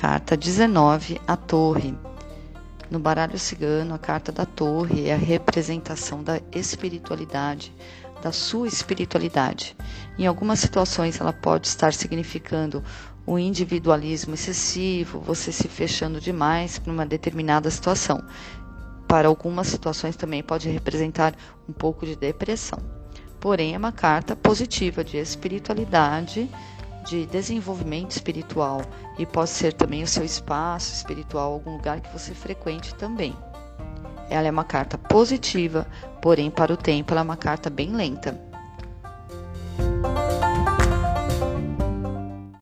Carta 19, a Torre. No baralho cigano, a carta da Torre é a representação da espiritualidade, da sua espiritualidade. Em algumas situações, ela pode estar significando o individualismo excessivo, você se fechando demais para uma determinada situação. Para algumas situações também pode representar um pouco de depressão. Porém, é uma carta positiva de espiritualidade, de desenvolvimento espiritual e pode ser também o seu espaço espiritual, algum lugar que você frequente também. Ela é uma carta positiva, porém para o tempo ela é uma carta bem lenta.